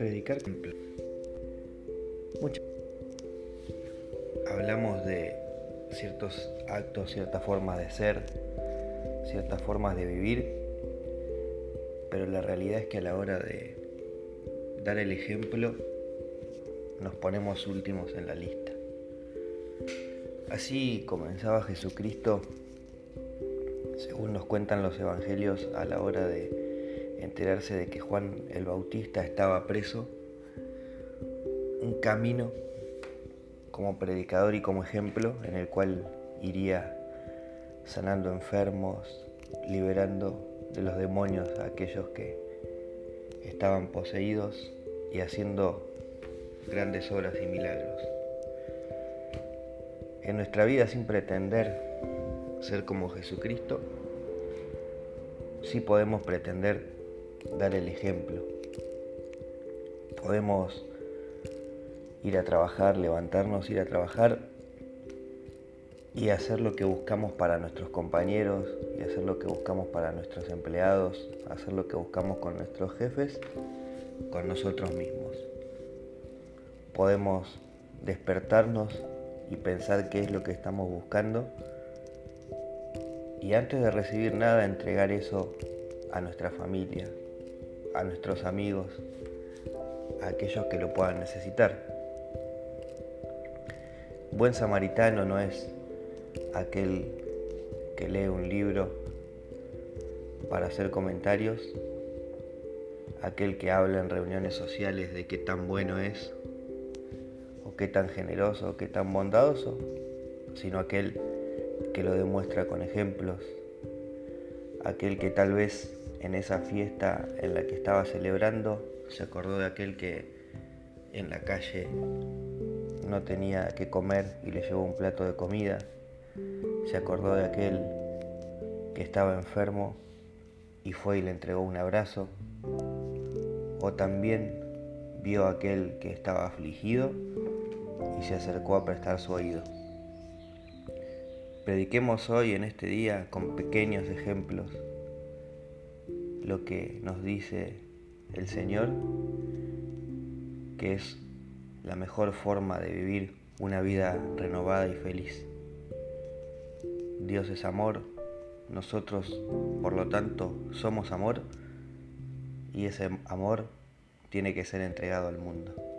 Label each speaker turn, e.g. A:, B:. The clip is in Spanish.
A: predicar. Mucho. Hablamos de ciertos actos, ciertas formas de ser, ciertas formas de vivir, pero la realidad es que a la hora de dar el ejemplo nos ponemos últimos en la lista. Así comenzaba Jesucristo, según nos cuentan los evangelios, a la hora de enterarse de que Juan el Bautista estaba preso, un camino como predicador y como ejemplo en el cual iría sanando enfermos, liberando de los demonios a aquellos que estaban poseídos y haciendo grandes obras y milagros. En nuestra vida sin pretender ser como Jesucristo, sí podemos pretender dar el ejemplo. Podemos ir a trabajar, levantarnos, ir a trabajar y hacer lo que buscamos para nuestros compañeros y hacer lo que buscamos para nuestros empleados, hacer lo que buscamos con nuestros jefes, con nosotros mismos. Podemos despertarnos y pensar qué es lo que estamos buscando y antes de recibir nada entregar eso a nuestra familia, a nuestros amigos, a aquellos que lo puedan necesitar. Buen samaritano no es aquel que lee un libro para hacer comentarios, aquel que habla en reuniones sociales de qué tan bueno es, o qué tan generoso, o qué tan bondadoso, sino aquel que lo demuestra con ejemplos, aquel que tal vez en esa fiesta en la que estaba celebrando se acordó de aquel que en la calle no tenía que comer y le llevó un plato de comida. Se acordó de aquel que estaba enfermo y fue y le entregó un abrazo. O también vio a aquel que estaba afligido y se acercó a prestar su oído. Prediquemos hoy en este día con pequeños ejemplos lo que nos dice el Señor, que es la mejor forma de vivir una vida renovada y feliz. Dios es amor, nosotros por lo tanto somos amor y ese amor tiene que ser entregado al mundo.